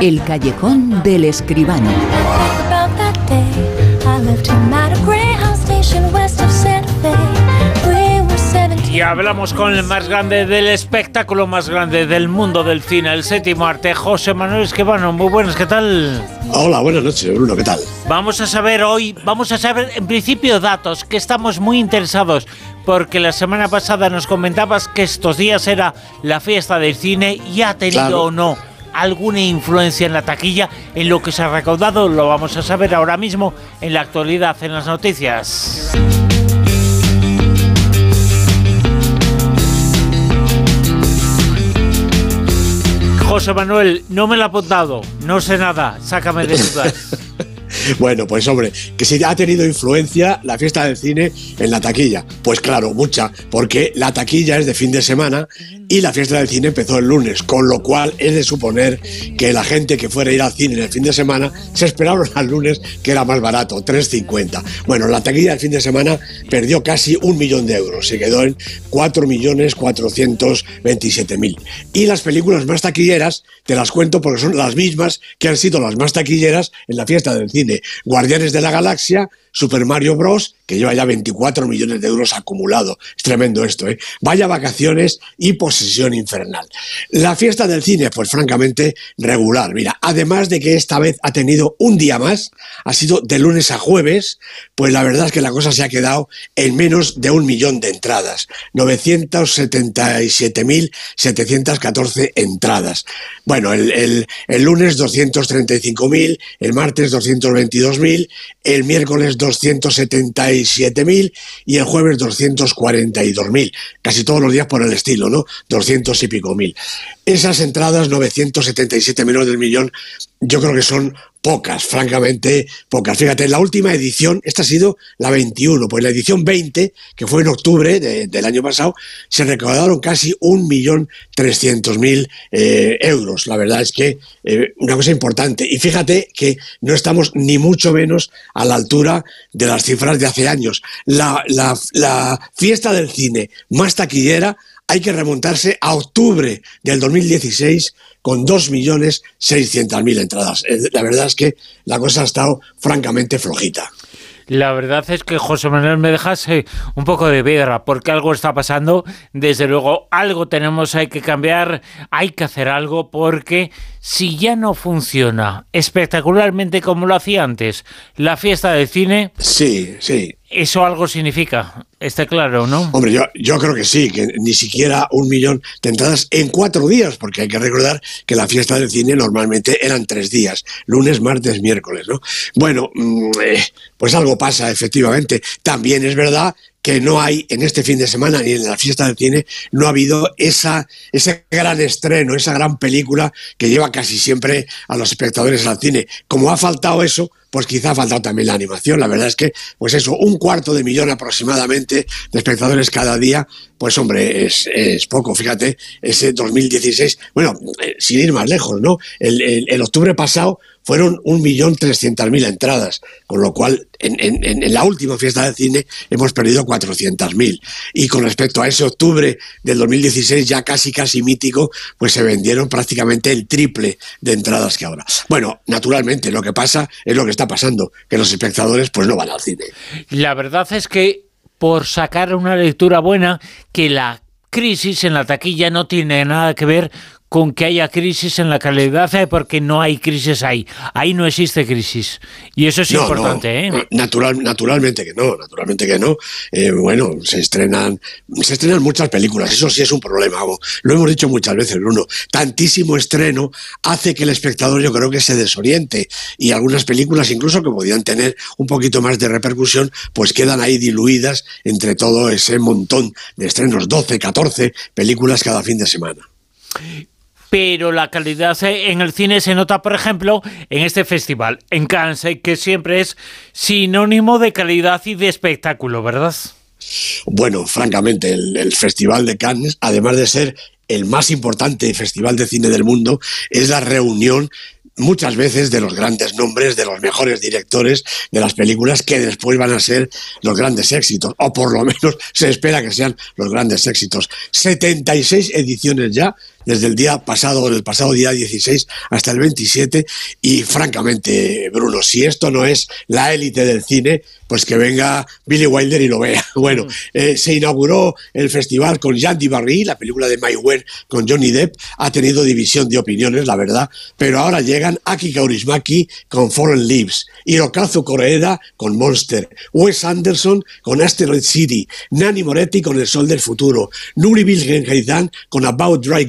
El callejón del escribano. Y hablamos con el más grande del espectáculo más grande del mundo del cine, el séptimo arte, José Manuel Esquivano. Muy buenas, ¿qué tal? Hola, buenas noches, Bruno, ¿qué tal? Vamos a saber hoy, vamos a saber en principio datos, que estamos muy interesados, porque la semana pasada nos comentabas que estos días era la fiesta del cine y ha tenido o no alguna influencia en la taquilla, en lo que se ha recaudado, lo vamos a saber ahora mismo en la actualidad, en las noticias. José Manuel, no me lo ha apuntado, no sé nada, sácame de dudas. Bueno, pues hombre, que si ha tenido influencia la fiesta del cine en la taquilla. Pues claro, mucha, porque la taquilla es de fin de semana y la fiesta del cine empezó el lunes, con lo cual es de suponer que la gente que fuera a ir al cine en el fin de semana se esperaron al lunes que era más barato, 3.50. Bueno, la taquilla del fin de semana perdió casi un millón de euros, se quedó en 4.427.000. Y las películas más taquilleras, te las cuento porque son las mismas que han sido las más taquilleras en la fiesta del cine. Guardianes de la Galaxia, Super Mario Bros., que lleva ya 24 millones de euros acumulado. Es tremendo esto, ¿eh? Vaya vacaciones y posesión infernal. La fiesta del cine, pues francamente, regular. Mira, además de que esta vez ha tenido un día más, ha sido de lunes a jueves, pues la verdad es que la cosa se ha quedado en menos de un millón de entradas. 977.714 entradas. Bueno, el, el, el lunes 235.000, el martes 222.000, el miércoles 277.000 y el jueves 242.000. Casi todos los días por el estilo, ¿no? 200 y pico mil. Esas entradas, 977 menos del millón, yo creo que son pocas, francamente pocas. Fíjate, la última edición, esta ha sido la 21, pues la edición 20, que fue en octubre del año pasado, se recaudaron casi 1.300.000 eh, euros. La verdad es que eh, una cosa importante. Y fíjate que no estamos ni mucho menos a la altura de las cifras de hace años. La, la fiesta del cine más taquillera hay que remontarse a octubre del 2016 con 2.600.000 entradas. Eh, la verdad es que la cosa ha estado francamente flojita. La verdad es que José Manuel me dejase un poco de piedra porque algo está pasando. Desde luego, algo tenemos hay que cambiar, hay que hacer algo porque si ya no funciona espectacularmente como lo hacía antes, la fiesta de cine. Sí, sí. Eso algo significa, está claro, ¿no? Hombre, yo, yo creo que sí, que ni siquiera un millón de entradas en cuatro días, porque hay que recordar que la fiesta del cine normalmente eran tres días, lunes, martes, miércoles, ¿no? Bueno, mm, eh, pues algo pasa, efectivamente. También es verdad que no hay en este fin de semana ni en la fiesta del cine, no ha habido esa, ese gran estreno, esa gran película que lleva casi siempre a los espectadores al cine. Como ha faltado eso, pues quizá ha faltado también la animación. La verdad es que, pues eso, un cuarto de millón aproximadamente de espectadores cada día, pues hombre, es, es poco. Fíjate, ese 2016, bueno, eh, sin ir más lejos, ¿no? El, el, el octubre pasado fueron 1.300.000 entradas, con lo cual en, la última fiesta del cine hemos perdido 400.000. Y con respecto a ese octubre del 2016, ya casi, casi mítico, pues se vendieron prácticamente el triple de entradas que ahora. Bueno, naturalmente, lo que pasa es lo que está pasando, que los espectadores pues no van al cine. La verdad es que por sacar una lectura buena, que la crisis en la taquilla no tiene nada que ver con que haya crisis en la calidad, eh, porque no hay crisis ahí. Ahí no existe crisis. Y eso es no, importante, no. ¿eh? Natural, naturalmente que no, naturalmente que no. Eh, bueno, se estrenan, se estrenan muchas películas, eso sí es un problema. Lo hemos dicho muchas veces, Bruno. Tantísimo estreno hace que el espectador yo creo que se desoriente. Y algunas películas, incluso que podían tener un poquito más de repercusión, pues quedan ahí diluidas entre todo ese montón de estrenos, 12, 14 películas cada fin de semana pero la calidad en el cine se nota, por ejemplo, en este festival, en Cannes, que siempre es sinónimo de calidad y de espectáculo, ¿verdad? Bueno, francamente, el, el Festival de Cannes, además de ser el más importante festival de cine del mundo, es la reunión muchas veces de los grandes nombres, de los mejores directores de las películas que después van a ser los grandes éxitos, o por lo menos se espera que sean los grandes éxitos. 76 ediciones ya desde el día pasado, el pasado día 16 hasta el 27. Y francamente, Bruno, si esto no es la élite del cine, pues que venga Billy Wilder y lo vea. Bueno, eh, se inauguró el festival con Jean Barry, la película de My Way con Johnny Depp. Ha tenido división de opiniones, la verdad, pero ahora llegan Aki Kaurismaki con Foreign Leaves, Hirokazu Koreeda con Monster, Wes Anderson con Asteroid City, Nani Moretti con El Sol del Futuro, Nuri Bilgen con About Dry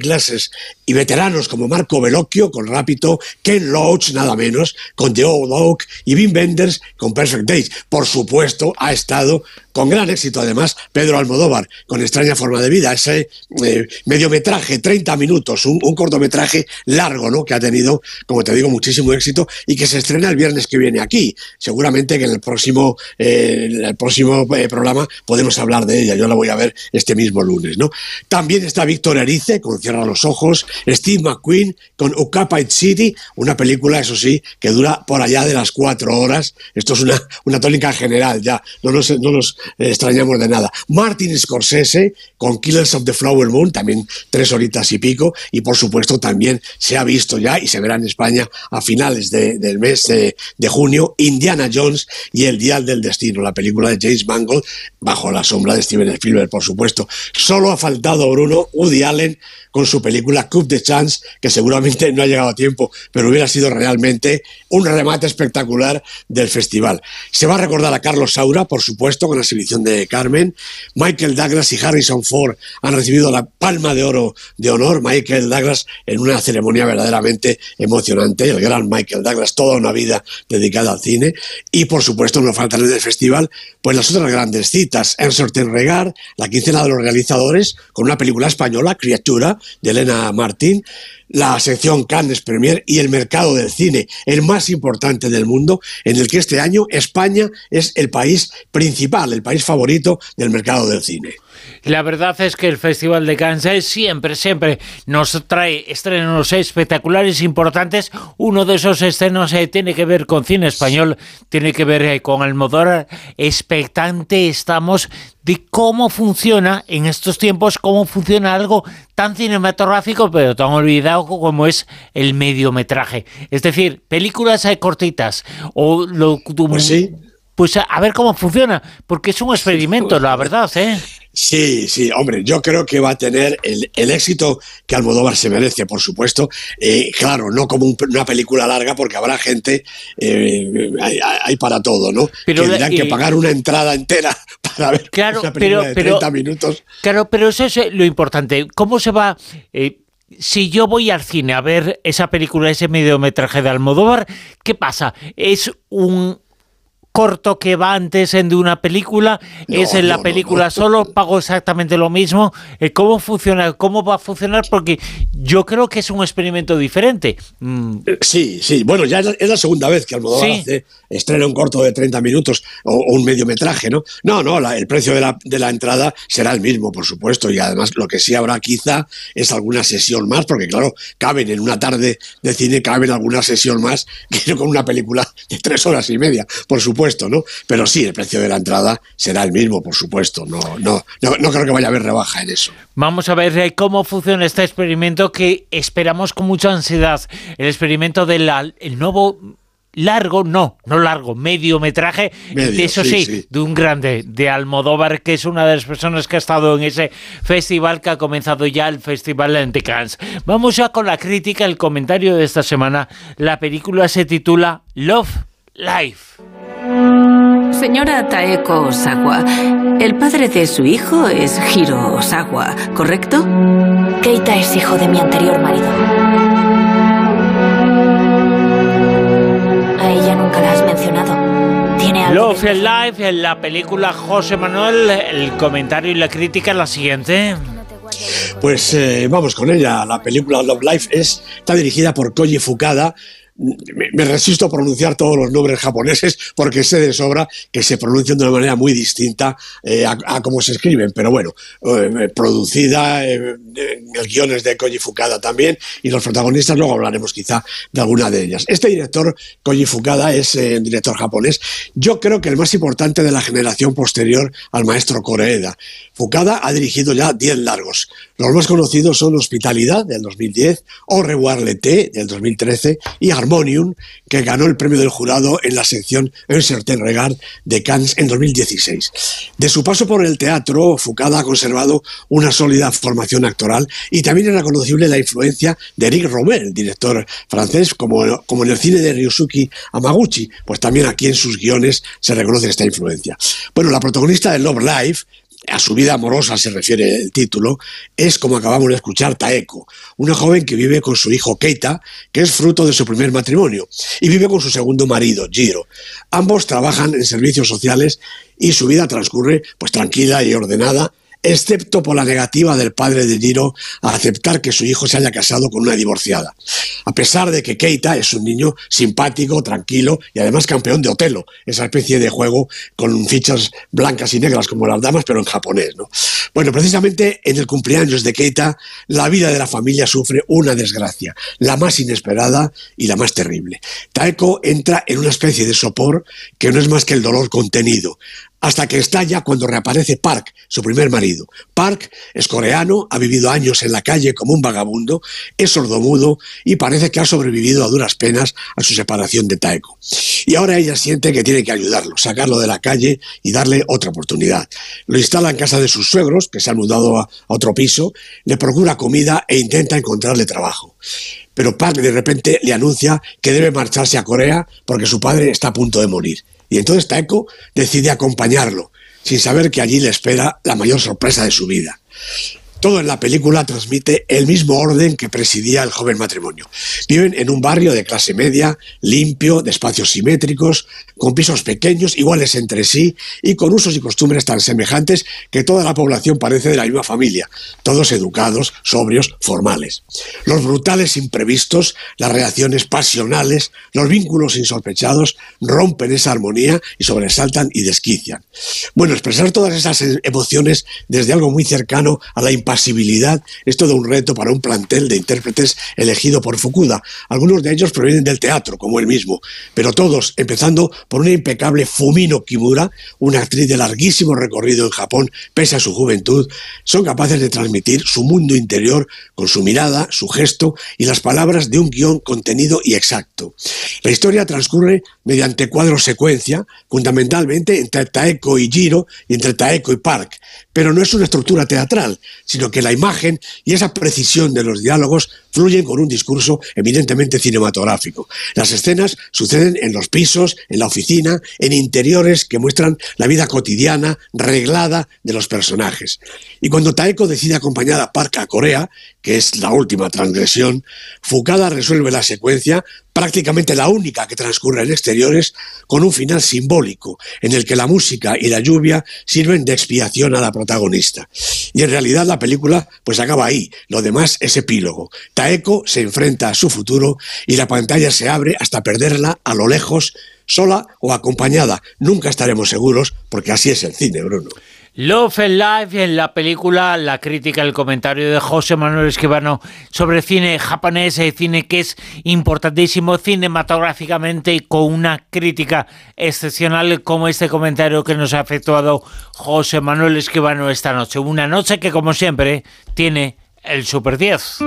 Y veteranos como Marco Bellocchio con Rápido, Ken Loach nada menos con The Old Oak y Wim Wenders con Perfect Days. Por supuesto, ha estado con gran éxito además Pedro Almodóvar, con extraña forma de vida, ese eh, mediometraje, 30 minutos, un, cortometraje largo, ¿no? Que ha tenido, como te digo, muchísimo éxito y que se estrena el viernes que viene aquí. Seguramente que en el próximo, eh, el próximo eh, programa podemos hablar de ella. Yo la voy a ver este mismo lunes, ¿no? También está Víctor Erice con Cierra los Ojos, Steve McQueen con Occupied City, una película, eso sí, que dura por allá de las cuatro horas. Esto es una, una tónica general, ya. No nos, no nos extrañamos de nada. Martin Scorsese con Killers of the Flower Moon, también tres horitas y pico, y por supuesto también se ha visto ya y se verá en España a finales del mes de, junio Indiana Jones y El Dial del Destino, la película de James Mangold, bajo la sombra de Steven Spielberg, por supuesto. Solo ha faltado, Bruno, Woody Allen con su película Coup de Chance, que seguramente no ha llegado a tiempo, pero hubiera sido realmente un remate espectacular del festival. Se va a recordar a Carlos Saura, por supuesto, con la selección de Carmen. Michael Douglas y Harrison Ford han recibido la palma de oro de honor. Michael Douglas en una ceremonia verdaderamente emocionante. El gran Michael Douglas, toda una vida dedicada al cine. Y por supuesto, no faltan en el festival, pues las otras grandes citas. En Sorten Regar, la quincena de los realizadores, con una película española, Criatura, de Elena Martín la sección Cannes Premier y el mercado del cine, el más importante del mundo, en el que este año España es el país principal, el país favorito del mercado del cine. La verdad es que el Festival de Cannes siempre, siempre nos trae estrenos espectaculares importantes. Uno de esos estrenos eh, tiene que ver con cine español, tiene que ver eh, con Almodóvar. Expectante estamos de cómo funciona en estos tiempos, cómo funciona algo tan cinematográfico, pero tan olvidado como es el mediometraje. Es decir, películas eh, cortitas o lo... Pues sí. Pues a ver cómo funciona, porque es un experimento, la verdad, ¿eh? Sí, sí, hombre, yo creo que va a tener el, éxito que Almodóvar se merece, por supuesto. Eh, claro, no como una película larga, porque habrá gente, eh, hay, para todo, ¿no? Pero, que tendrán que pagar una entrada entera para ver una película de 30 minutos. Claro, pero eso es lo importante. ¿Cómo se va...? Eh, si yo voy al cine a ver esa película, ese mediometraje de Almodóvar, ¿qué pasa? ¿Es un corto que va antes en de una película, es en la película solo, pago exactamente lo mismo. Eh, ¿Cómo funciona? ¿Cómo va a funcionar? Porque yo creo que es un experimento diferente. Mm. Eh, sí, sí. Bueno, ya es la segunda vez que Almodóvar hace, estrena un corto de 30 minutos o, un mediometraje, ¿no? No, no, el precio de la, de la entrada será el mismo, por supuesto, y además lo que sí habrá quizá es alguna sesión más, porque claro, caben en una tarde de cine, caben alguna sesión más que con una película de tres horas y media, por supuesto. ¿No? Pero sí, el precio de la entrada será el mismo, por supuesto. No, no, no, creo que vaya a haber rebaja en eso. Vamos a ver eh, cómo funciona este experimento que esperamos con mucha ansiedad. El experimento del nuevo largo, no, no largo, mediometraje, medio, eso sí, de un grande, de Almodóvar, que es una de las personas que ha estado en ese festival que ha comenzado ya el Festival de Cannes. Vamos ya con la crítica, el comentario de esta semana. La película se titula Love Life. Señora Taeko Osawa, el padre de su hijo es Hiro Osawa, ¿correcto? Keita es hijo de mi anterior marido. A ella nunca la has mencionado. ¿Tiene algo Love Life, en la película José Manuel, el comentario y la crítica es la siguiente. Pues eh, vamos con ella. La película Love Life es, está dirigida por Koji Fukada, me, resisto a pronunciar todos los nombres japoneses porque sé de sobra que se pronuncian de una manera muy distinta eh, a, cómo se escriben, pero bueno, eh, producida, eh, el guion es de Koji Fukada también, y los protagonistas luego hablaremos quizá de alguna de ellas. Este director, Koji Fukada, es un director japonés, yo creo que el más importante de la generación posterior al maestro Koreeda. Fukada ha dirigido ya 10 largos. Los más conocidos son Hospitalidad, del 2010, Au revoir l'été, del 2013, y Harmonium, que ganó el premio del jurado en la sección Un certain regard de Cannes en 2016. De su paso por el teatro, Fukada ha conservado una sólida formación actoral y también es reconocible la influencia de Eric Romer, el director francés, como, como en el cine de Ryusuke Amaguchi, pues también aquí en sus guiones se reconoce esta influencia. Bueno, la protagonista de Love Life, a su vida amorosa se refiere el título, es como acabamos de escuchar Taeko, una joven que vive con su hijo Keita, que es fruto de su primer matrimonio, y vive con su segundo marido, Jiro. Ambos trabajan en servicios sociales y su vida transcurre pues tranquila y ordenada, excepto por la negativa del padre de Jiro a aceptar que su hijo se haya casado con una divorciada. A pesar de que Keita es un niño simpático, tranquilo y además campeón de Otelo, esa especie de juego con fichas blancas y negras como las damas, pero en japonés. ¿no? Bueno, precisamente en el cumpleaños de Keita, la vida de la familia sufre una desgracia, la más inesperada y la más terrible. Taeko entra en una especie de sopor que no es más que el dolor contenido hasta que estalla cuando reaparece Park, su primer marido. Park es coreano, ha vivido años en la calle como un vagabundo, es sordomudo y parece que ha sobrevivido a duras penas a su separación de Taeko. Y ahora ella siente que tiene que ayudarlo, sacarlo de la calle y darle otra oportunidad. Lo instala en casa de sus suegros, que se han mudado a otro piso, le procura comida e intenta encontrarle trabajo. Pero Park de repente le anuncia que debe marcharse a Corea porque su padre está a punto de morir. Y entonces Taeko decide acompañarlo, sin saber que allí le espera la mayor sorpresa de su vida. Todo en la película transmite el mismo orden que presidía el joven matrimonio. Viven en un barrio de clase media, limpio, de espacios simétricos, con pisos pequeños, iguales entre sí y con usos y costumbres tan semejantes que toda la población parece de la misma familia, todos educados, sobrios, formales. Los brutales imprevistos, las reacciones pasionales, los vínculos insospechados rompen esa armonía y sobresaltan y desquician. Bueno, expresar todas esas emociones desde algo muy cercano a la pasibilidad es todo un reto para un plantel de intérpretes elegido por Fukuda. Algunos de ellos provienen del teatro, como él mismo, pero todos, empezando por una impecable Fumino Kimura, una actriz de larguísimo recorrido en Japón, pese a su juventud, son capaces de transmitir su mundo interior con su mirada, su gesto y las palabras de un guion contenido y exacto. La historia transcurre mediante cuadros secuencia, fundamentalmente entre Taeko y Jiro y entre Taeko y Park, pero no es una estructura teatral, sino que la imagen y esa precisión de los diálogos fluyen con un discurso evidentemente cinematográfico. Las escenas suceden en los pisos, en la oficina, en interiores que muestran la vida cotidiana, reglada de los personajes. Y cuando Taeko decide acompañar a Park a Corea, que es la última transgresión, Fukada resuelve la secuencia prácticamente la única que transcurre en exteriores, con un final simbólico, en el que la música y la lluvia sirven de expiación a la protagonista. Y en realidad la película pues acaba ahí, lo demás es epílogo. Taeko se enfrenta a su futuro y la pantalla se abre hasta perderla a lo lejos, sola o acompañada. Nunca estaremos seguros porque así es el cine, Bruno. Love and Life en la película, la crítica, el comentario de José Manuel Esquivano sobre cine japonés, y cine que es importantísimo cinematográficamente y con una crítica excepcional como este comentario que nos ha efectuado José Manuel Esquivano esta noche. Una noche que como siempre tiene el Super 10.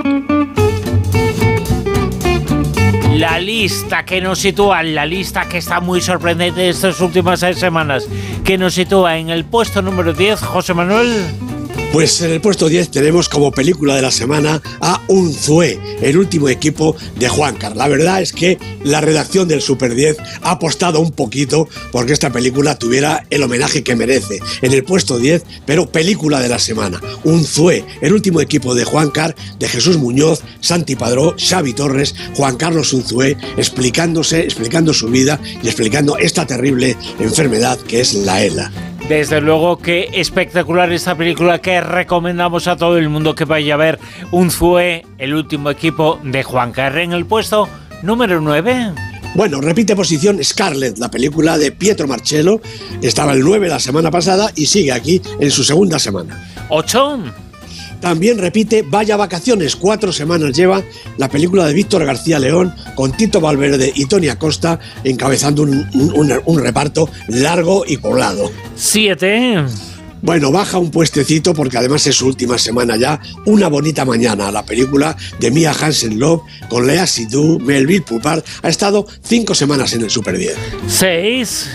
La lista que nos sitúa, la lista que está muy sorprendente estas últimas seis semanas, que nos sitúa en el puesto número 10, José Manuel. Pues en el puesto 10 tenemos como película de la semana a Unzué, el último equipo de Juancar. La verdad es que la redacción del Super 10 ha apostado un poquito porque esta película tuviera el homenaje que merece. En el puesto 10, pero película de la semana. Unzué, el último equipo de Juancar, de Jesús Muñoz, Santi Padró, Xavi Torres, Juan Carlos Unzué, explicándose, explicando su vida y explicando esta terrible enfermedad que es la ELA. Desde luego que espectacular esta película que recomendamos a todo el mundo que vaya a ver un Zue, el último equipo de Juan Carre en el puesto número 9. Bueno, repite posición Scarlett, la película de Pietro Marcello. Estaba el 9 la semana pasada y sigue aquí en su segunda semana. 8. También repite Vaya Vacaciones, cuatro semanas lleva la película de Víctor García León con Tito Valverde y Tony Acosta encabezando un, un- un reparto largo y poblado. 7. Bueno, baja un puestecito porque además es su última semana ya. Una bonita mañana, la película de Mia Hansen Love con Lea Seydoux, Melville Poupard ha estado cinco semanas en el Super 10. 6.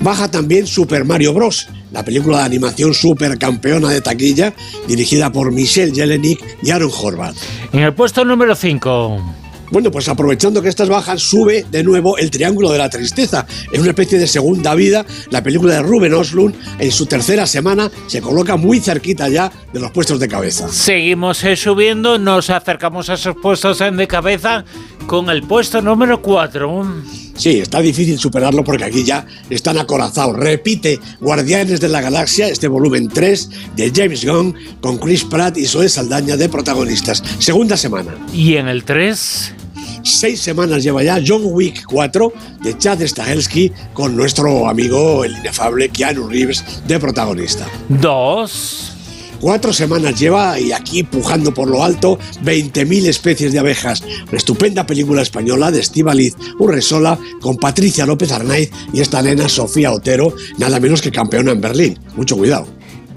Baja también Super Mario Bros., la película de animación super campeona de taquilla, dirigida por Michelle Jelenic y Aaron Horvath. En el puesto número 5. Bueno, pues aprovechando que estas bajas, sube de nuevo el Triángulo de la Tristeza. En una especie de segunda vida, la película de Ruben Oslund, en su tercera semana, se coloca muy cerquita ya de los puestos de cabeza. Seguimos eh, subiendo, nos acercamos a esos puestos de cabeza con el puesto número 4. Sí, está difícil superarlo porque aquí ya están acorazados. Repite Guardianes de la Galaxia, este volumen 3 de James Gunn, con Chris Pratt y Zoe Saldaña de protagonistas. Segunda semana. Y en el 3. Seis semanas lleva ya John Wick 4 de Chad Stahelski con nuestro amigo el inefable Keanu Reeves de protagonista. 2. Cuatro semanas lleva y aquí pujando por lo alto 20.000 especies de abejas. Una estupenda película española de Estíbaliz Urresola con Patricia López Arnaiz y esta nena Sofía Otero, nada menos que campeona en Berlín. Mucho cuidado.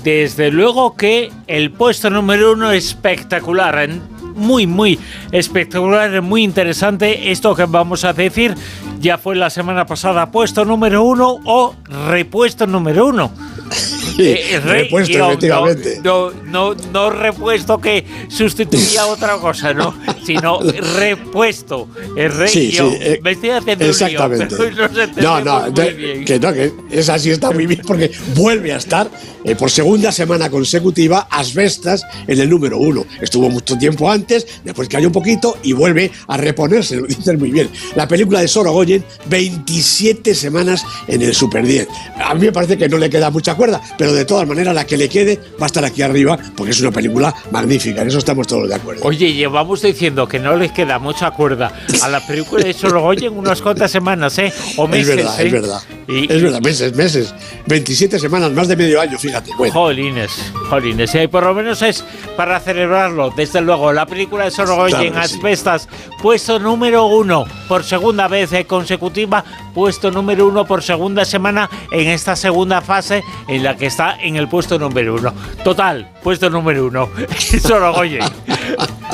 Desde luego que el puesto número uno espectacular, muy, muy espectacular, muy interesante. Esto que vamos a decir ya fue la semana pasada puesto número uno o repuesto número uno. Eh, re- repuesto, guion, efectivamente. No, no, no, no repuesto que sustituía otra cosa, ¿no? Sino repuesto. El re Sí, sí, eh, Me estoy haciendo un lío, Exactamente. pero nos No, no, de- que no, que esa sí está muy bien porque vuelve a estar eh, por segunda semana consecutiva Asbestas en el número uno. Estuvo mucho tiempo antes, después cayó un poquito y vuelve a reponerse, lo dicen muy bien. La película de Sorogoyen, 27 semanas en el Super 10. A mí me parece que no le queda mucha cuerda, pero de todas maneras la que le quede va a estar aquí arriba porque es una película magnífica, en eso estamos todos de acuerdo. Oye, llevamos diciendo que no les queda mucha cuerda a la película de Sorogoyen unas cuantas semanas, ¿eh? O meses, es verdad, ¿eh? es verdad. Y- es verdad, meses, meses. 27 semanas, más de medio año, fíjate. Bueno. Jolines, jolines. Y por lo menos es para celebrarlo. Desde luego, la película de Sorogoyen, Claro que sí. Asbestas, puesto número uno por segunda vez eh, consecutiva, puesto número uno por segunda semana en esta segunda fase en la que está en el puesto número uno. Total, puesto número uno. Sorogoyen.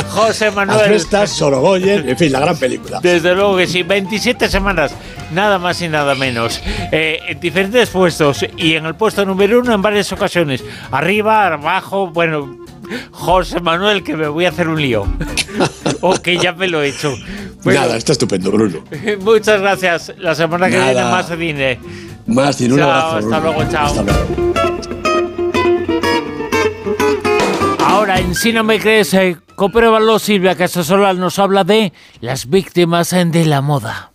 José Manuel. Asbestas, Sorogoyen, en fin, la gran película. Desde luego que sí, 27 semanas, nada más y nada menos. Eh, en diferentes puestos y en el puesto número uno en varias ocasiones. Arriba, abajo, bueno, José Manuel, que me voy a hacer un lío. o que ya me lo he hecho. Bueno, Nada, está estupendo, Bruno. muchas gracias. La semana que Nada. viene más cine. Más sin un Chao, abrazo. hasta Bruno. luego, chao. Hasta luego. Ahora en Si no me crees, eh, compruébalo, Silvia Casasola nos habla de las víctimas eh, de la moda.